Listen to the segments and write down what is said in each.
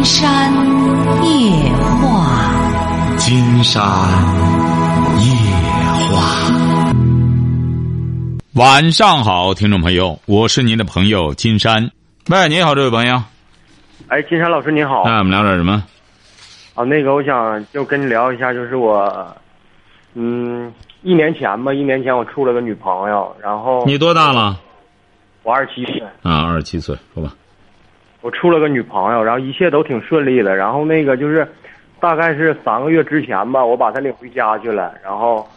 金山夜话，金山夜话。晚上好，听众朋友，我是您的朋友金山。喂，你好，这位朋友。哎，金山老师您好。那我们聊点什么？啊，那个我想就跟你聊一下，就是我，嗯，一年前吧，一年前我处了个女朋友，然后你多大了？我二十七岁，啊，二十七岁，说吧。我处了个女朋友，然后一切都挺顺利的，然后那个就是，大概是三个月之前吧，我把她领回家去了，然后，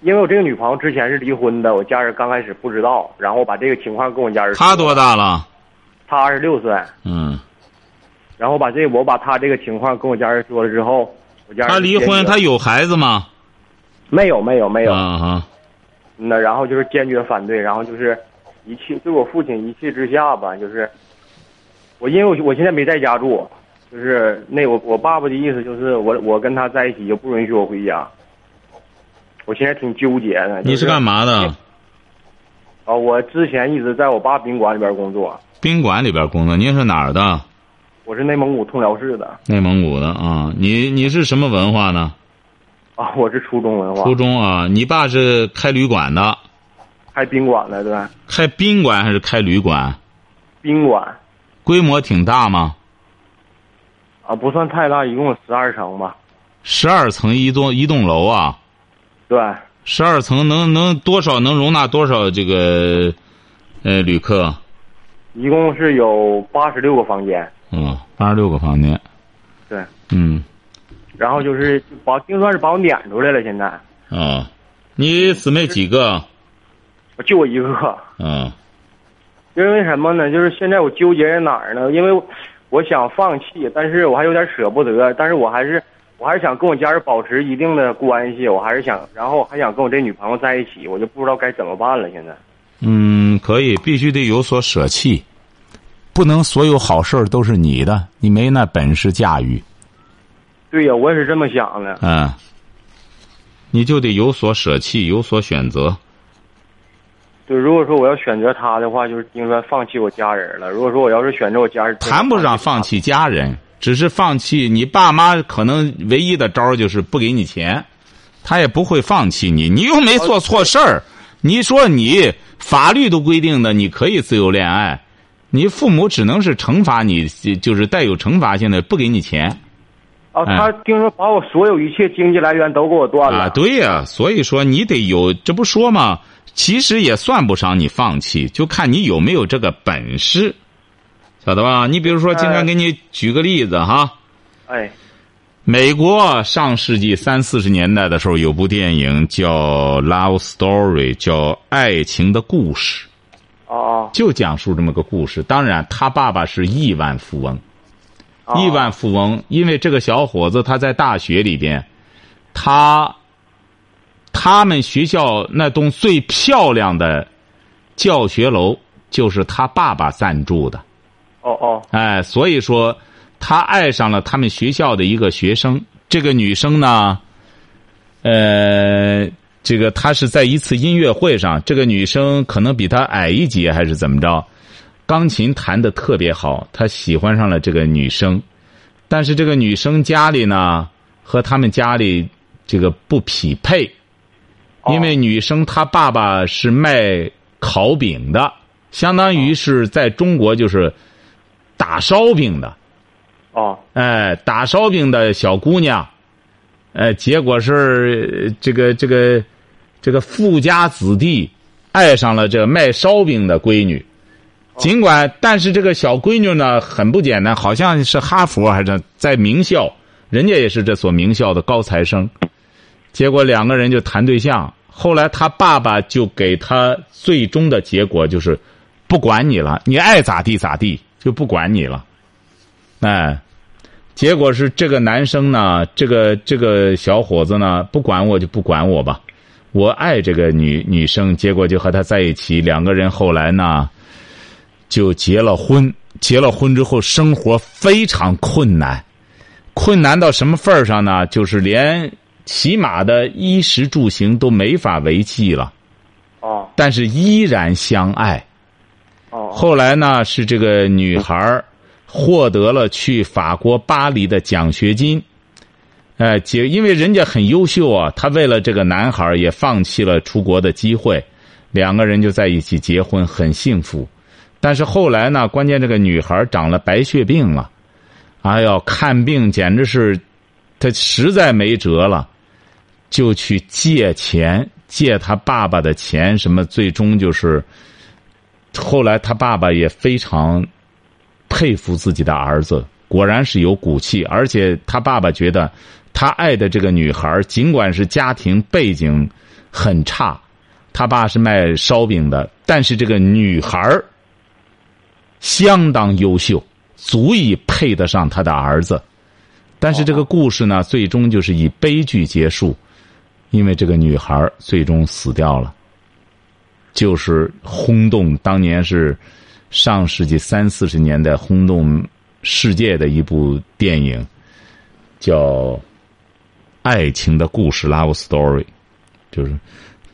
因为我这个女朋友之前是离婚的，我家人刚开始不知道，然后我把这个情况跟我家人说，他多大了？她二十六岁，嗯，然后把这我把她这个情况跟我家人说了之后，我家人他离婚，坚决他有孩子吗？没有没有没有，啊哈，那然后就是坚决反对，然后就是一气，对我父亲一气之下吧，就是我因为我我现在没在家住，就是那我我爸爸的意思就是我我跟他在一起就不允许我回家，我现在挺纠结的。你是干嘛？嘛的？啊，我之前一直在我爸宾馆里边工作，宾馆里边工作。您是哪儿的？我是内蒙古通辽市的内蒙古的啊。你你是什么文化呢？啊，我是初中文化，初中啊。你爸是开旅馆的，开宾馆的对吧？开宾馆还是开旅馆？宾馆规模挺大吗？啊，不算太大，一共有十二层吧？十二层一栋一栋楼啊。对，十二层能能多少能容纳多少这个呃旅客？一共是有八十六个房间，嗯，八十六个房间。对。嗯然后就是把就算是把我撵出来了，现在啊，你姊妹几个？就我一个，啊因为什么呢？就是现在我纠结在哪儿呢？因为我想放弃，但是我还有点舍不得，但是我还是我还是想跟我家人保持一定的关系，我还是想，然后还想跟我这女朋友在一起，我就不知道该怎么办了。现在嗯，可以，必须得有所舍弃，不能所有好事儿都是你的，你没那本事驾驭。对呀，我也是这么想的。嗯，你就得有所舍弃，有所选择。对，如果说我要选择他的话，就是应该放弃我家人了。如果说我要是选择我家人，谈不上放弃家人，只是放弃你爸妈。可能唯一的招就是不给你钱，他也不会放弃你。你又没做错事儿，你说你法律都规定的你可以自由恋爱，你父母只能是惩罚你，就是带有惩罚性的，不给你钱啊，他听说把我所有一切经济来源都给我断了。啊。对呀、所以说你得有，这不说吗？其实也算不上你放弃，就看你有没有这个本事，晓得吧？你比如说，今天给你举个例子哈。哎，美国上世纪三四十年代的时候，有部电影叫《Love Story》，叫《爱情的故事》，哦就讲述这么个故事。当然，他爸爸是亿万富翁，哦，亿万富翁，因为这个小伙子他在大学里边，他他们学校那栋最漂亮的教学楼就是他爸爸赞助的。哦哦哎，所以说他爱上了他们学校的一个学生。这个女生呢，呃，这个她是在一次音乐会上，这个女生可能比他矮一截还是怎么着，钢琴弹的特别好，他喜欢上了这个女生，但是这个女生家里呢和他们家里这个不匹配，哦。因为女生她爸爸是卖烤饼的，相当于是在中国就是打烧饼的，哦。哎，打烧饼的小姑娘，哎，结果是呃这个这个这个富家子弟爱上了这卖烧饼的闺女，尽管但是这个小闺女呢很不简单，好像是哈佛还是在名校，人家也是这所名校的高材生，结果两个人就谈对象，后来他爸爸就给他最终的结果就是不管你了，你爱咋地咋地，就不管你了，哎。结果是这个男生呢，这个这个小伙子呢，不管我就不管我吧，我爱这个女女生，结果就和她在一起，两个人后来呢，就结了婚。结了婚之后，生活非常困难，困难到什么份儿上呢？就是连起码的衣食住行都没法维系了，哦但是依然相爱。哦后来呢，是这个女孩获得了去法国巴黎的奖学金。哎，结因为人家很优秀啊，她为了这个男孩也放弃了出国的机会，两个人就在一起结婚，很幸福。但是后来呢，关键这个女孩长了白血病了，哎呦，看病简直是，他实在没辙了，就去借钱，借他爸爸的钱，什么最终就是，后来他爸爸也非常佩服自己的儿子，果然是有骨气，而且他爸爸觉得。他爱的这个女孩，尽管是家庭背景很差，他爸是卖烧饼的，但是这个女孩相当优秀，足以配得上他的儿子。但是这个故事呢，最终就是以悲剧结束，因为这个女孩最终死掉了，就是轰动当年是上世纪三四十年代轰动世界的一部电影，叫。爱情的故事，love story，就是，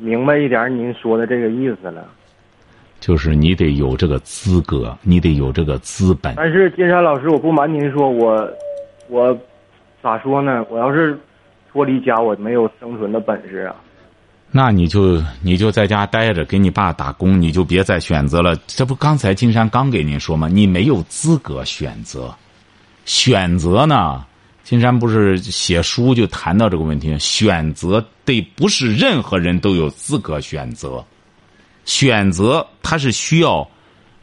明白一点您说的这个意思了，就是你得有这个资格，你得有这个资本。但是金山老师，我不瞒您说，我我咋说呢？我要是脱离家，我没有生存的本事啊。那你就你就在家待着，给你爸打工，你就别再选择了。这不刚才金山刚给您说吗？你没有资格选择，选择呢？金山不是写书就谈到这个问题，选择得不是任何人都有资格选择，选择他是需要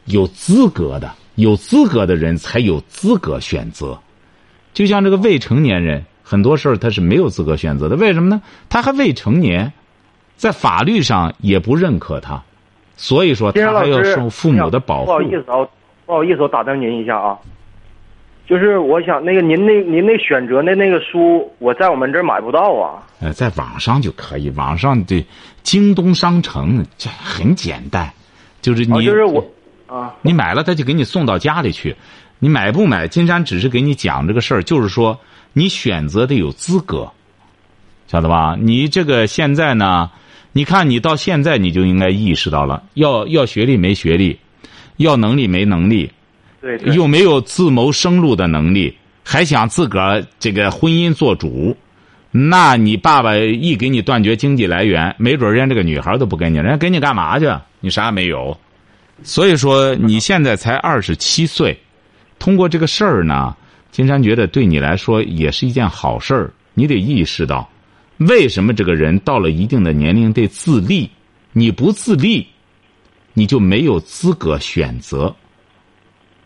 有资格的，有资格的人才有资格选择。就像这个未成年人，很多事儿他是没有资格选择的。为什么呢？他还未成年，在法律上也不认可他，所以说他还要受父母的保护。不好意思啊，不好意思，我打断您一下啊。就是我想那个您那您那选择的那个书，我在我们这儿买不到啊。呃，在网上就可以，网上的京东商城这很简单，就是你就是我啊，你买了他就给你送到家里去。你买不买？金山只是给你讲这个事儿，就是说你选择的有资格，晓得吧？你这个现在呢，你看你到现在你就应该意识到了，要要学历没学历，要能力没能力。对，又没有自谋生路的能力，还想自个儿这个婚姻做主，那你爸爸一给你断绝经济来源，没准人家这个女孩都不跟你，人家跟你干嘛去？你啥也没有。所以说你现在才二十七岁，通过这个事儿呢，金山觉得对你来说也是一件好事儿。你得意识到，为什么这个人到了一定的年龄得自立？你不自立，你就没有资格选择。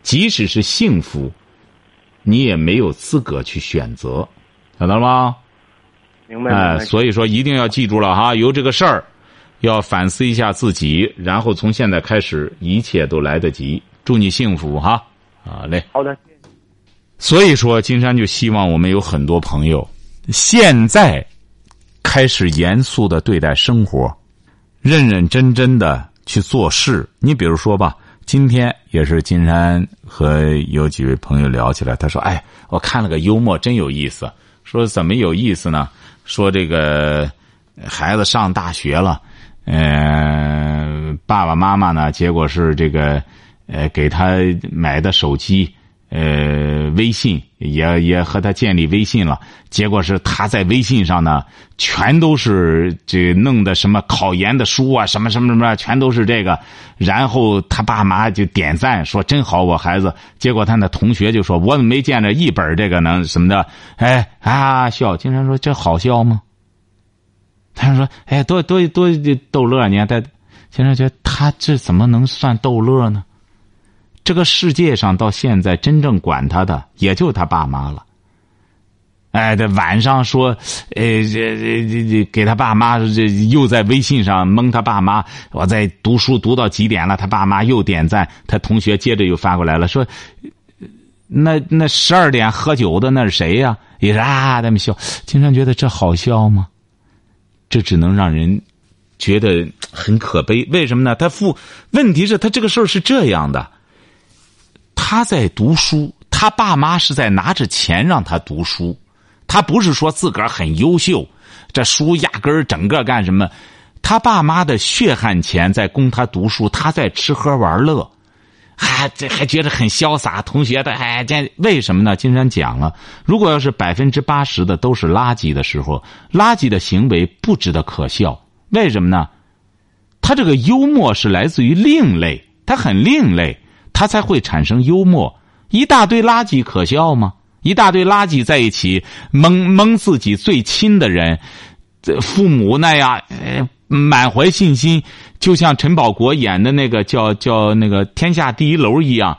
即使是幸福，你也没有资格去选择，晓得了吗？明白。哎，所以说一定要记住了哈，由这个事儿，要反思一下自己，然后从现在开始，一切都来得及。祝你幸福哈！啊嘞。好的。所以说，金山就希望我们有很多朋友，现在开始严肃的对待生活，认认真真的去做事。你比如说吧。今天也是金山和有几位朋友聊起来，他说：“哎，我看了个幽默，真有意思。说怎么有意思呢？说这个孩子上大学了，嗯，爸爸妈妈呢，结果是这个，呃，给他买的手机。”呃，微信也也和他建立微信了，结果是他在微信上呢，全都是这弄的什么考研的书啊，什么什么什么，全都是这个。然后他爸妈就点赞说真好，我孩子。结果他那同学就说，我怎么没见着一本这个能什么的？哎啊笑，经常说这好笑吗？他说，哎，多多多逗乐呢。但经常觉得他这怎么能算逗乐呢？这个世界上到现在真正管他的也就他爸妈了。哎，这晚上说，呃，这这这这给他爸妈这又在微信上蒙他爸妈，我在读书读到几点了？他爸妈又点赞，他同学接着又发过来了，说那那十二点喝酒的那是谁呀？也是啊，他们笑。经常觉得这好笑吗？这只能让人觉得很可悲。为什么呢？他父问题是他这个事儿是这样的，他在读书，他爸妈是在拿着钱让他读书，他不是说自个儿很优秀，这书压根儿整个干什么？他爸妈的血汗钱在供他读书，他在吃喝玩乐。还这还觉得很潇洒，同学的哎，这为什么呢？金山讲了，如果要是百分之八十的都是垃圾的时候，垃圾的行为不值得可笑。为什么呢？他这个幽默是来自于另类，他很另类，他才会产生幽默。一大堆垃圾可笑吗？一大堆垃圾在一起蒙蒙自己最亲的人，父母那样，呃，满怀信心。就像陈宝国演的那个叫叫那个天下第一楼一样，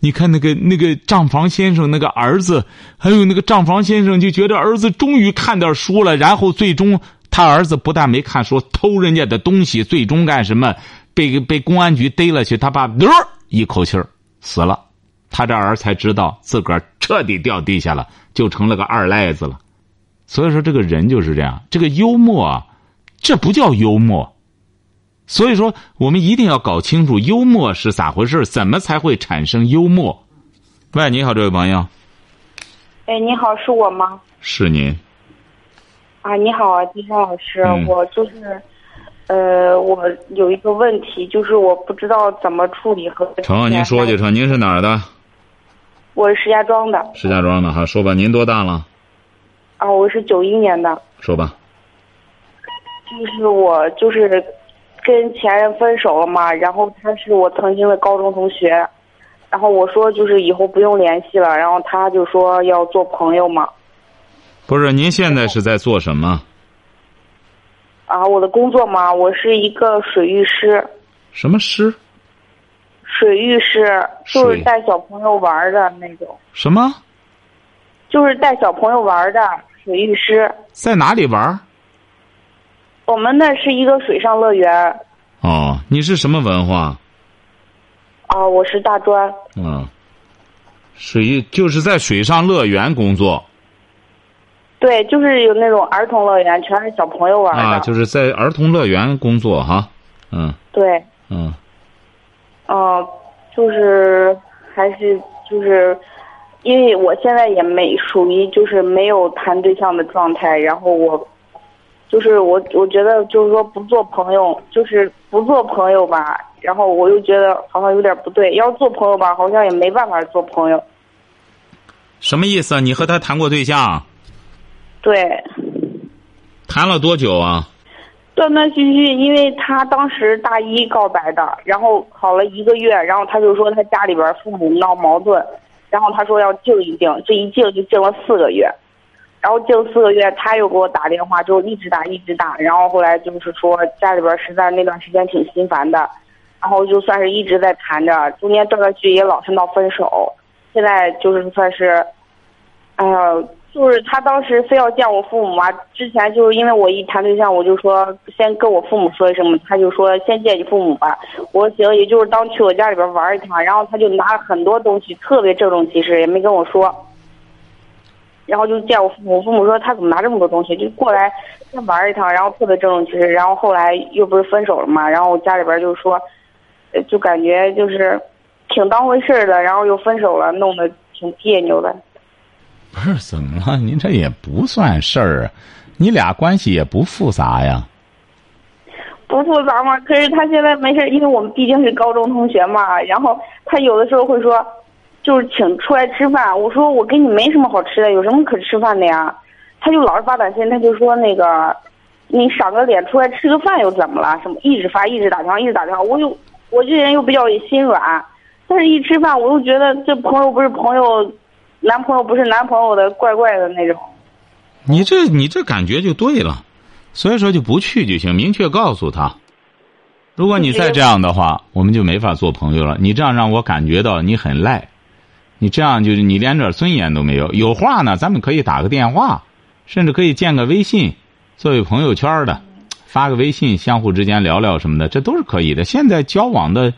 你看那个那个账房先生那个儿子，还有那个账房先生就觉得儿子终于看点书了，然后最终他儿子不但没看书，偷人家的东西，最终干什么？被被公安局逮了去，他爸嘚 一口气儿死了，他这儿才知道自个儿彻底掉地下了，就成了个二赖子了。所以说这个人就是这样，这个幽默啊，这不叫幽默。所以说，我们一定要搞清楚幽默是咋回事，怎么才会产生幽默？喂，你好，这位朋友。哎，你好，是我吗？是您。啊，你好啊，金山老师，我就是，呃，我有一个问题，就是我不知道怎么处理和。成，您说就成。您是哪儿的？我是石家庄的。石家庄的哈，说吧，您多大了？啊，我是九一年的。说吧。就是我就是。跟前任分手了嘛，然后他是我曾经的高中同学，然后我说就是以后不用联系了，然后他就说要做朋友嘛。不是，您现在是在做什么？啊，我的工作嘛，我是一个水浴师。什么师？水浴师，就是带小朋友玩的那种。什么？就是带小朋友玩的水浴师。在哪里玩？我们那是一个水上乐园。哦，你是什么文化？啊，我是大专。嗯，水就是在水上乐园工作。对，就是有那种儿童乐园，全是小朋友玩的。啊，就是在儿童乐园工作哈。嗯。对。嗯。哦，就是还是就是，因为我现在也没属于就是没有谈对象的状态，然后我。就是我，我觉得就是说不做朋友，就是不做朋友吧。然后我又觉得好像有点不对，要做朋友吧，好像也没办法做朋友。什么意思？你和他谈过对象？对。谈了多久啊？断断续续，因为他当时大一告白的，然后好了一个月，然后他就说他家里边父母闹矛盾，然后他说要静一静，这一静就静了四个月。然后静四个月，他又给我打电话，就一直打一直打。然后后来就是说家里边实在那段时间挺心烦的，然后就算是一直在谈着，中间断断续续也老是闹分手。现在就是算是，哎呀，就是他当时非要见我父母嘛。之前就是因为我一谈对象，我就说先跟我父母说一声嘛，他就说先见你父母吧。我说行，也就是当去我家里边玩一趟。然后他就拿了很多东西，特别郑重其事，也没跟我说。然后就见我父母，父母说他怎么拿这么多东西，就过来先玩一趟，然后特别郑重其事。然后后来又不是分手了嘛，然后我家里边就说，就感觉就是挺当回事的，然后又分手了，弄得挺别扭的。不是怎么了？您这也不算事儿啊，你俩关系也不复杂呀。不复杂嘛？可是他现在没事，因为我们毕竟是高中同学嘛。然后他有的时候会说。就是请出来吃饭，我说我跟你没什么好吃的，有什么可吃饭的呀？他就老是发短信，他就说那个，你赏个脸出来吃个饭又怎么了？什么一直发，一直打电话，一直打电话。我又我这人又比较心软，但是一吃饭我又觉得这朋友不是朋友，男朋友不是男朋友的，怪怪的那种。你这你这感觉就对了，所以说就不去就行，明确告诉他。如果你再这样的话，我们就没法做朋友了。你这样让我感觉到你很赖。你这样就是你连点尊严都没有。有话呢，咱们可以打个电话，甚至可以建个微信，作为朋友圈的，发个微信，相互之间聊聊什么的，这都是可以的。现在交往的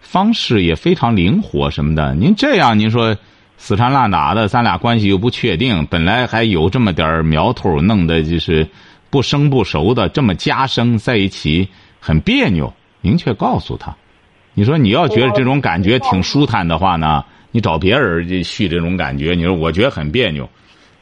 方式也非常灵活什么的。您这样，您说死缠烂打的，咱俩关系又不确定，本来还有这么点儿苗头，弄得就是不生不熟的，这么加深在一起很别扭。明确告诉他，你说你要觉得这种感觉挺舒坦的话呢，你找别人续这种感觉，你说我觉得很别扭。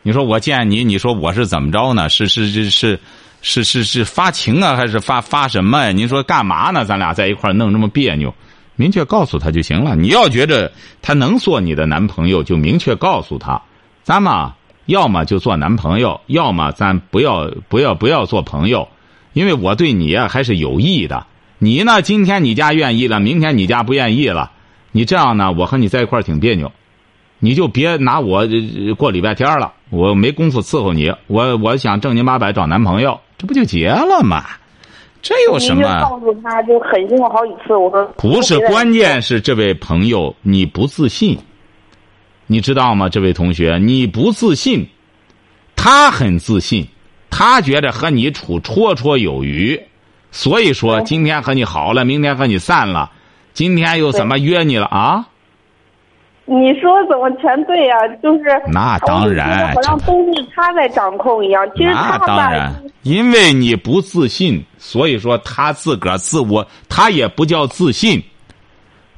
你说我见你，你说我是怎么着呢？是是是是是是是发情啊，还是发发什么呀？您说干嘛呢？咱俩在一块儿弄这么别扭，明确告诉他就行了。你要觉着他能做你的男朋友，就明确告诉他，咱嘛要么就做男朋友，要么咱不要不要不要做朋友，因为我对你啊还是有意的。你呢，今天你家愿意了，明天你家不愿意了，你这样呢，我和你在一块儿挺别扭。你就别拿我过礼拜天了，我没工夫伺候你。我我想正经八百找男朋友，这不就结了吗？这有什么？告诉他就狠心过好几次，我说不是，关键是这位朋友你不自信，你知道吗？这位同学你不自信，他很自信，他觉得和你处绰绰有余，所以说今天和你好了，明天和你散了，今天又怎么约你了啊？你说怎么全对呀？就是那当然，好像都是他在掌控一样。其实他当然，因为你不自信，所以说他自个儿自我，他也不叫自信，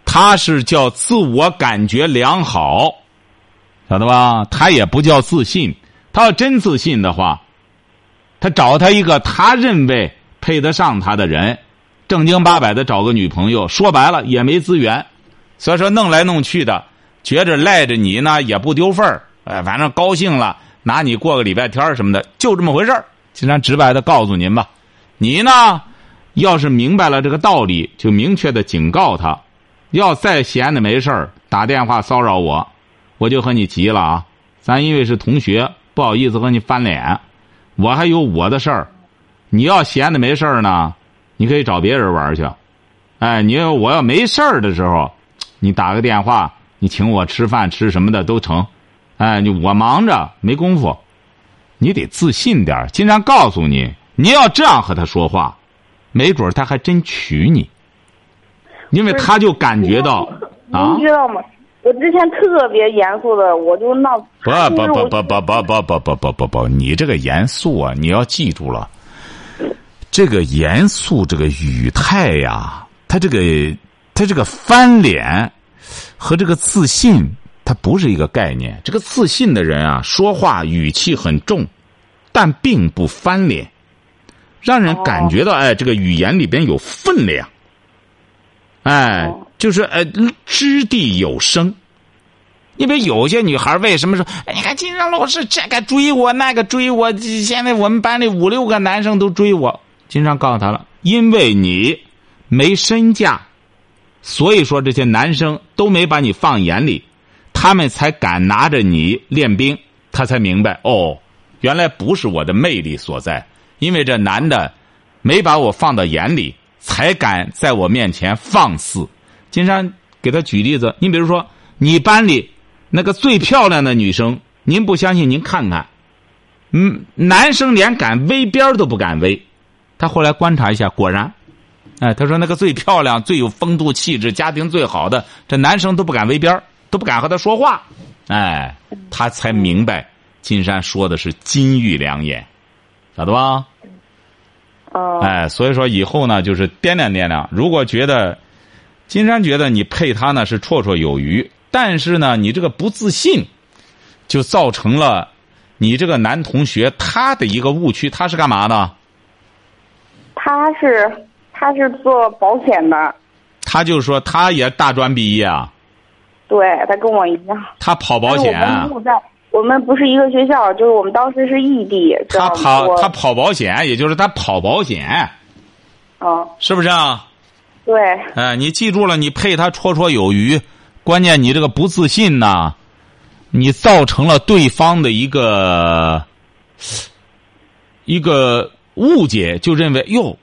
他是叫自我感觉良好，晓得吧？他也不叫自信。他要真自信的话，他找他一个他认为配得上他的人，正经八百的找个女朋友。说白了也没资源，所以说弄来弄去的。觉着赖着你呢也不丢份儿，哎，反正高兴了拿你过个礼拜天什么的，就这么回事儿。经常直白的告诉您吧，你呢，要是明白了这个道理，就明确的警告他，要再闲的没事儿打电话骚扰我，我就和你急了啊。咱因为是同学，不好意思和你翻脸，我还有我的事儿。你要闲的没事儿呢，你可以找别人玩去。哎，你要我要没事儿的时候，你打个电话。你请我吃饭吃什么的都成，哎，你我忙着没工夫，你得自信点经常告诉你，你要这样和他说话，没准他还真娶你，因为他就感觉到啊。你知道吗？我之前特别严肃的，我就闹。不不不不不不不不不不不不，你这个严肃啊，你要记住了，这个严肃这个语态呀，他这个他这个翻脸。和这个自信，它不是一个概念。这个自信的人啊，说话语气很重，但并不翻脸，让人感觉到哎，这个语言里边有分量。哎，就是哎，掷地有声。因为有些女孩为什么说？你看金山老师这个追我，那个追我，现在我们班里五六个男生都追我。经常告诉他了，因为你没身价。所以说，这些男生都没把你放眼里，他们才敢拿着你练兵。他才明白，哦，原来不是我的魅力所在，因为这男的没把我放到眼里，才敢在我面前放肆。金山给他举例子，你比如说，你班里那个最漂亮的女生，您不相信，您看看，嗯，男生连敢围边都不敢围。他后来观察一下，果然。哎，他说那个最漂亮、最有风度气质、家庭最好的，这男生都不敢围边都不敢和他说话。哎，他才明白金山说的是金玉良言，晓得吧？哦。哎，所以说以后呢，就是掂量掂量。如果觉得金山觉得你配他呢是绰绰有余，但是呢，你这个不自信，就造成了你这个男同学他的一个误区。他是干嘛的？他是。他是做保险的，他就说他也大专毕业啊，对他跟我一样，他跑保险，我们在我们不是一个学校，就是我们当时是异地。他跑他跑保险，也就是他跑保险，哦，是不是啊？对，哎，你记住了，你配他绰绰有余，关键你这个不自信呐，你造成了对方的一个一个误解，就认为哟。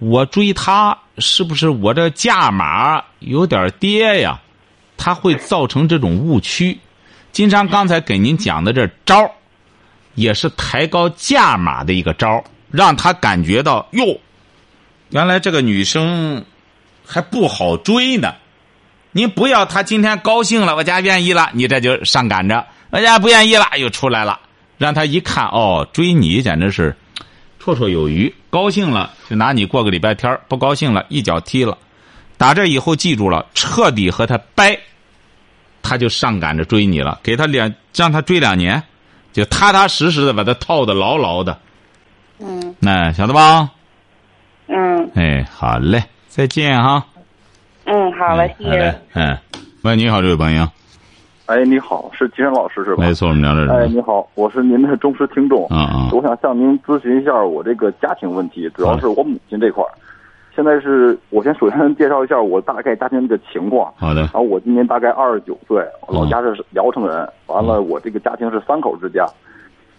我追他是不是我这价码有点跌呀？他会造成这种误区。金山刚才给您讲的这招也是抬高价码的一个招让他感觉到哟，原来这个女生还不好追呢。您不要他今天高兴了，我家愿意了，你这就上赶着；我家不愿意了，又出来了。让他一看，哦，追你简直是绰绰有余。高兴了就拿你过个礼拜天不高兴了一脚踢了。打这以后记住了，彻底和他掰，他就上赶着追你了。给他两，让他追两年，就踏踏实实的把他套的牢牢的。嗯那晓得吧？嗯哎，好嘞，再见哈。嗯，好了，哎谢谢好嘞。，嗯。喂，你好，这位朋友。哎，你好，是金山老师是吧？没错，我们聊这哎，你好，我是您的忠实听众。嗯嗯我想向您咨询一下我这个家庭问题，主要是我母亲这块儿。现在是我先首先介绍一下我大概家庭这个情况。好的然。后我今年大概二十九岁，我老家是聊城人。完了，我这个家庭是三口之家。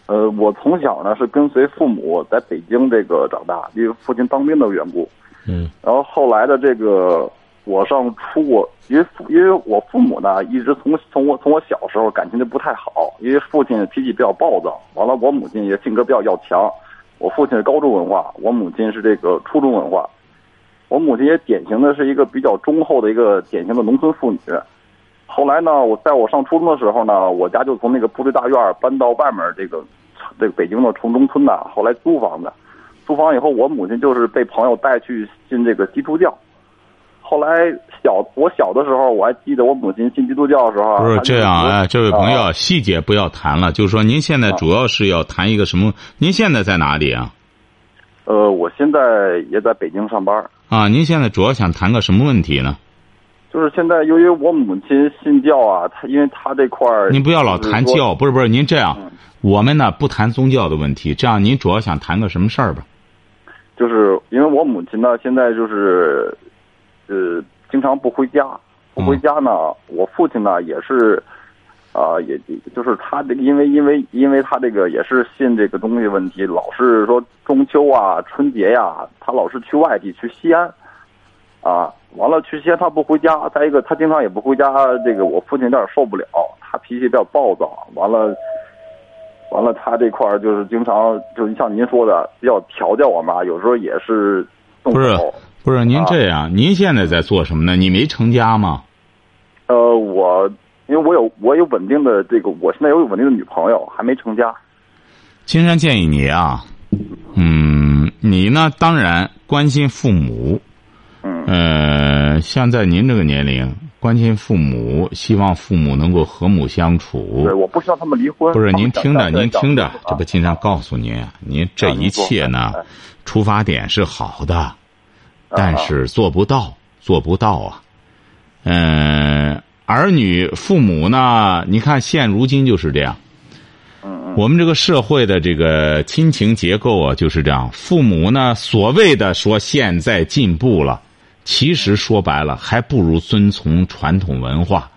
呃，我从小呢是跟随父母在北京这个长大，因为父亲当兵的缘故。嗯。然后后来的这个，我上初我因为因为我父母呢一直从从我从我小时候感情就不太好，因为父亲脾气比较暴躁，完了我母亲也性格比较要强。我父亲是高中文化，我母亲是这个初中文化。我母亲也典型的是一个比较忠厚的一个典型的农村妇女。后来呢，我在我上初中的时候呢，我家就从那个部队大院搬到外面这个这个北京的城中村呐，后来租房子。租房以后，我母亲就是被朋友带去信这个基督教。后来小我小的时候，我还记得我母亲信基督教的时候，不是这样，哎，这位朋友，啊细节不要谈了，就是说您现在主要是要谈一个什么？您现在在哪里啊？呃，我现在也在北京上班。啊，您现在主要想谈个什么问题呢？就是现在，由于我母亲信教啊，她因为她这块儿，您不要老谈教，不是不是，您这样，嗯我们呢不谈宗教的问题，这样您主要想谈个什么事儿吧？就是因为我母亲呢，现在就是，呃，经常不回家，不回家呢，我父亲呢也是，啊、也就是他这个，因为因为因为他这个也是信这个东西问题，老是说中秋啊、春节呀、他老是去外地去西安，啊，完了去西安他不回家，再一个他经常也不回家，这个我父亲有点受不了，他脾气比较暴躁，完了。完了，他这块儿就是经常就像您说的，比较调教我妈，有时候也是动手。不是，您啊这样，您现在在做什么呢？你没成家吗？呃，我因为我有我有稳定的这个，我现在有稳定的女朋友，还没成家。金山建议你啊，嗯，你呢当然关心父母，嗯呃，像在您这个年龄，关心父母，希望父母能够和睦相处对，。我不希望他们离婚。不是您听着，您听着啊，这不经常告诉您啊，您这一切呢出发点是好的，啊但是做不到，做不到啊。嗯，儿女父母呢，你看现如今就是这样。我们这个社会的这个亲情结构啊，就是这样。父母呢，所谓的说现在进步了，其实说白了，还不如遵从传统文化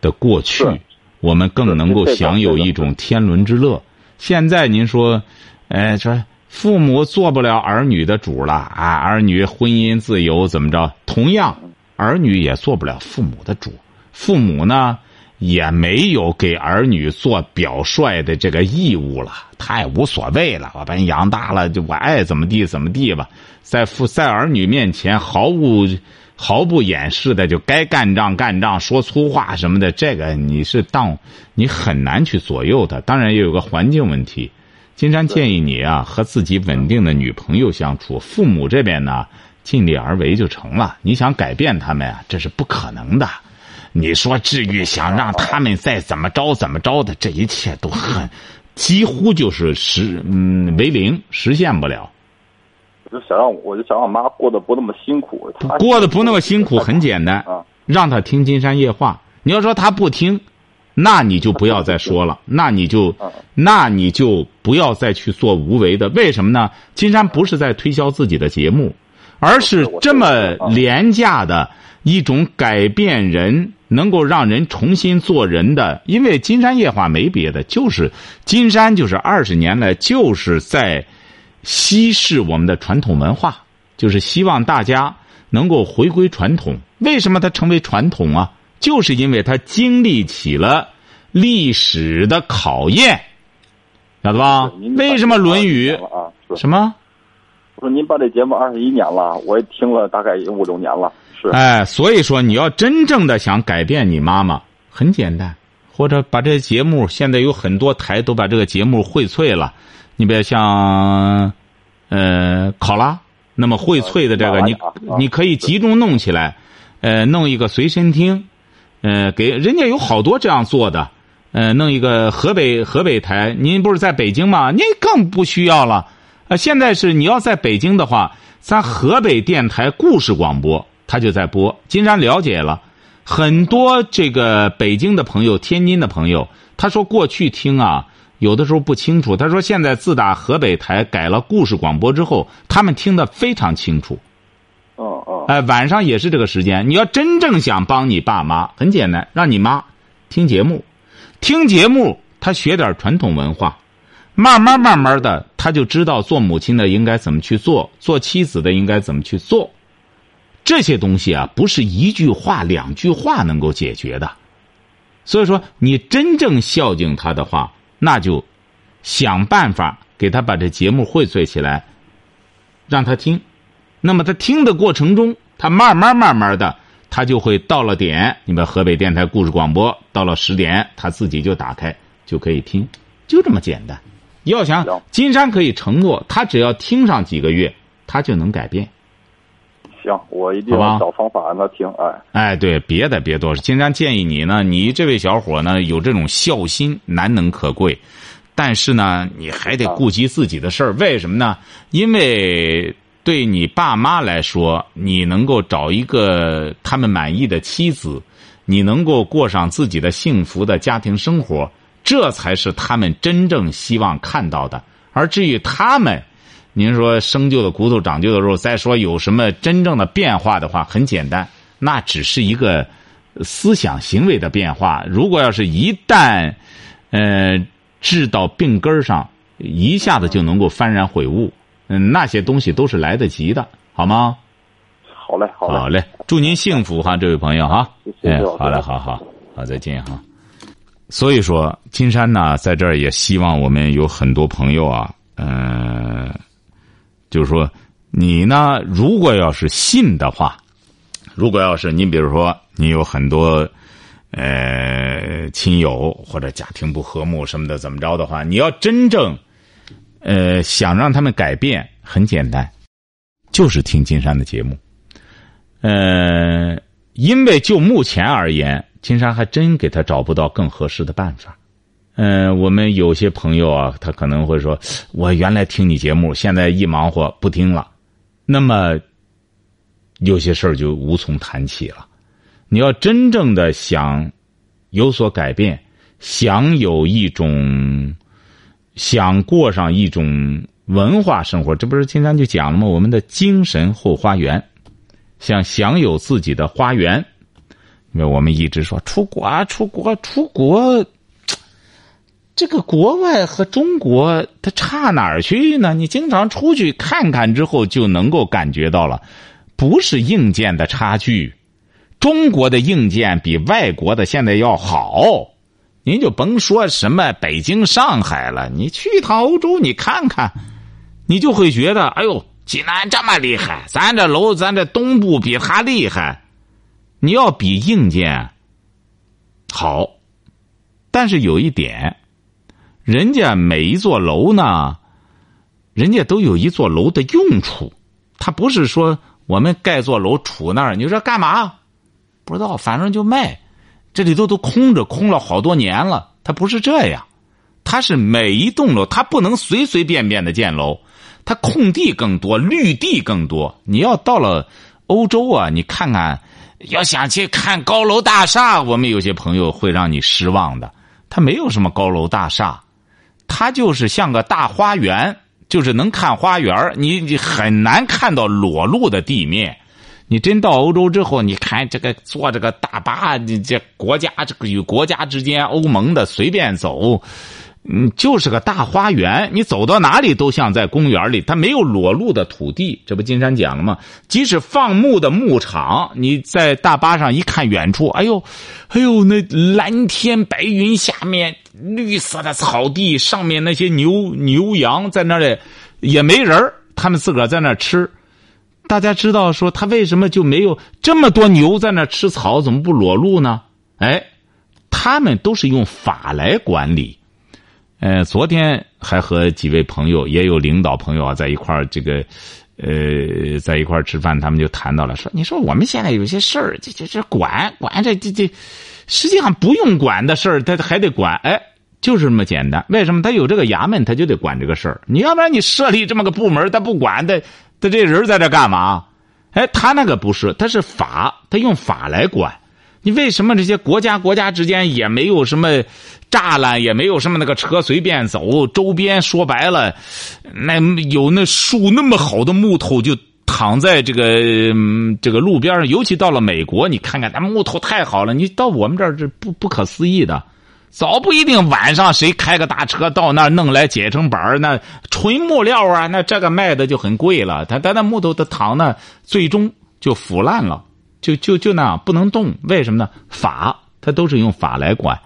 的过去是，我们更能够享有一种天伦之乐。现在您说，哎，说父母做不了儿女的主了啊，儿女婚姻自由怎么着？同样，儿女也做不了父母的主。父母呢，也没有给儿女做表率的这个义务了，他也无所谓了。我把你养大了，就我爱怎么地怎么地吧。在父在儿女面前毫无毫不掩饰的就该干仗干仗，说粗话什么的，这个你是当你很难去左右的。当然也有个环境问题。金山建议你啊，和自己稳定的女朋友相处，父母这边呢尽力而为就成了。你想改变他们啊，这是不可能的。你说至于想让他们再怎么着怎么着的，这一切都很，几乎就是实嗯为零，实现不了。我就想让我就想让我妈过得不那么辛苦。她过得不那么辛苦，很简单啊，让他听金山夜话。你要说他不听，那你就不要再说了，那你就，那你就不要再去做无为的。为什么呢？金山不是在推销自己的节目，而是这么廉价的一种改变人，能够让人重新做人的。因为金山夜话没别的，就是金山就是二十年来就是在稀释我们的传统文化，就是希望大家能够回归传统。为什么它成为传统啊？就是因为他经历起了历史的考验，晓得吧？为什么《论语21年》了啊？什么？我说您办这节目二十一年了，我也听了大概也五六年了，是，哎，所以说你要真正的想改变你妈妈，很简单，或者把这节目，现在有很多台都把这个节目荟萃了，你别像，呃，考拉，那么荟萃的这个，你你可以集中弄起来，呃，弄一个随身听，呃，给人家有好多这样做的，呃，弄一个河北河北台，您不是在北京吗？您更不需要了，啊，现在是你要在北京的话。咱河北电台故事广播，他就在播。金山了解了很多这个北京的朋友、天津的朋友，他说过去听啊，有的时候不清楚。他说现在自打河北台改了故事广播之后，他们听得非常清楚。哦哦。哎，晚上也是这个时间。你要真正想帮你爸妈，很简单，让你妈听节目，听节目，他学点传统文化。慢慢慢慢的，他就知道做母亲的应该怎么去做，做妻子的应该怎么去做。这些东西啊，不是一句话、两句话能够解决的。所以说，你真正孝敬他的话，那就想办法给他把这节目荟萃起来，让他听。那么他听的过程中，他慢慢慢慢的，他就会到了点。你们河北电台故事广播到了十点，他自己就打开就可以听，就这么简单。要想金山可以承诺，他只要听上几个月，他就能改变。行，我一定要找方法让他听。哎，哎，对，别的别多。金山建议你呢，你这位小伙呢，有这种孝心难能可贵，但是呢，你还得顾及自己的事儿。为什么呢？因为对你爸妈来说，你能够找一个他们满意的妻子，你能够过上自己的幸福的家庭生活。这才是他们真正希望看到的。而至于他们，您说生就的骨头长就的肉，再说有什么真正的变化的话，很简单，那只是一个思想行为的变化。如果要是一旦，呃，治到病根上，一下子就能够幡然悔悟，嗯，那些东西都是来得及的，好吗？好嘞，好嘞，好嘞，祝您幸福哈，这位朋友哈。哎，好嘞，好好好，再见哈。所以说，金山呢，在这儿也希望我们有很多朋友啊，嗯，就是说，你呢，如果要是信的话，如果要是你比如说你有很多呃亲友或者家庭不和睦什么的，怎么着的话，你要真正呃想让他们改变，很简单，就是听金山的节目，呃，因为就目前而言。金山还真给他找不到更合适的办法。嗯，我们有些朋友啊，他可能会说：“我原来听你节目，现在一忙活不听了。”那么有些事儿就无从谈起了。你要真正的想有所改变，想有一种想过上一种文化生活，这不是金山就讲了吗？我们的精神后花园，想享有自己的花园。因为我们一直说出国啊，出国，出国，这个国外和中国它差哪儿去呢？你经常出去看看之后，就能够感觉到了，不是硬件的差距，中国的硬件比外国的现在要好。您就甭说什么北京、上海了，你去一趟欧洲，你看看，你就会觉得，哎呦，济南这么厉害，咱这楼，咱这东部比他厉害。你要比硬件好，但是有一点，人家每一座楼呢，人家都有一座楼的用处，他不是说我们盖座楼杵那儿，你说干嘛？不知道，反正就卖，这里头都空着，空了好多年了。他不是这样，他是每一栋楼，他不能随随便便的建楼，他空地更多，绿地更多。你要到了欧洲啊，你看看。要想去看高楼大厦，我们有些朋友会让你失望的。它没有什么高楼大厦，它就是像个大花园，就是能看花园你你很难看到裸露的地面。你真到欧洲之后，你看这个坐这个大巴，你这国家这个与国家之间，欧盟的随便走。嗯，就是个大花园，你走到哪里都像在公园里。它没有裸露的土地，这不金山讲了吗？即使放牧的牧场，你在大巴上一看，远处，哎呦，哎呦，那蓝天白云下面，绿色的草地上面那些牛牛羊在那里，也没人他们自个儿在那吃。大家知道说他为什么就没有这么多牛在那吃草，怎么不裸露呢？哎，他们都是用法来管理。呃，昨天还和几位朋友，也有领导朋友啊，在一块儿这个，呃，在一块儿吃饭，他们就谈到了，说你说我们现在有些事儿，这这这管管这这这，实际上不用管的事儿，他还得管，哎，就是这么简单。为什么他有这个衙门，他就得管这个事儿？你要不然你设立这么个部门，他不管，他他这人在这干嘛？哎，他那个不是，他是法，他用法来管。你为什么这些国家国家之间也没有什么栅栏，也没有什么那个车随便走？周边说白了，那有那树那么好的木头就躺在这个这个路边上。尤其到了美国，你看看那木头太好了。你到我们这儿是不不可思议的，早不一定晚上谁开个大车到那儿弄来解成板那纯木料啊，那这个卖的就很贵了。他他那木头的糖呢，最终就腐烂了。就就就那样不能动，为什么呢？法它都是用法来管，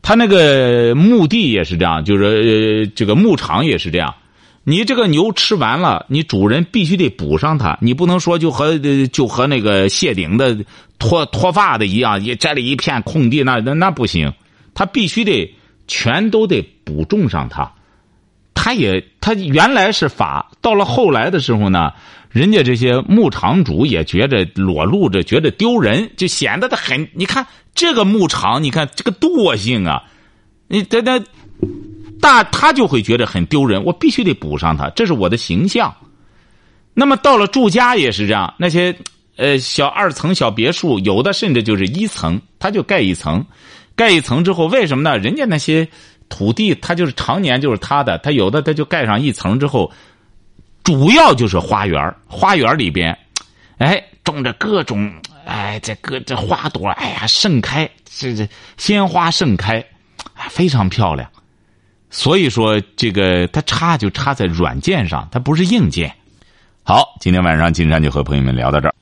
他那个墓地也是这样，就是呃这个牧场也是这样。你这个牛吃完了，你主人必须得补上它，你不能说就和就和那个谢顶的脱脱发的一样，也这里一片空地，那那那不行，他必须得全都得补种上它。他也他原来是法，到了后来的时候呢。人家这些牧场主也觉着裸露着，觉得丢人，就显得他很。你看这个牧场，你看这个惰性啊，你他他大他就会觉得很丢人。我必须得补上他，这是我的形象。那么到了住家也是这样，那些呃小二层小别墅，有的甚至就是一层，他就盖一层，盖一层之后，为什么呢？人家那些土地，它就是常年就是他的，他有的他就盖上一层之后。主要就是花园花园里边，哎，种着各种，哎，这个这花朵，哎呀，盛开，这这鲜花盛开，非常漂亮。所以说，这个它差就差在软件上，它不是硬件。好，今天晚上金山就和朋友们聊到这儿。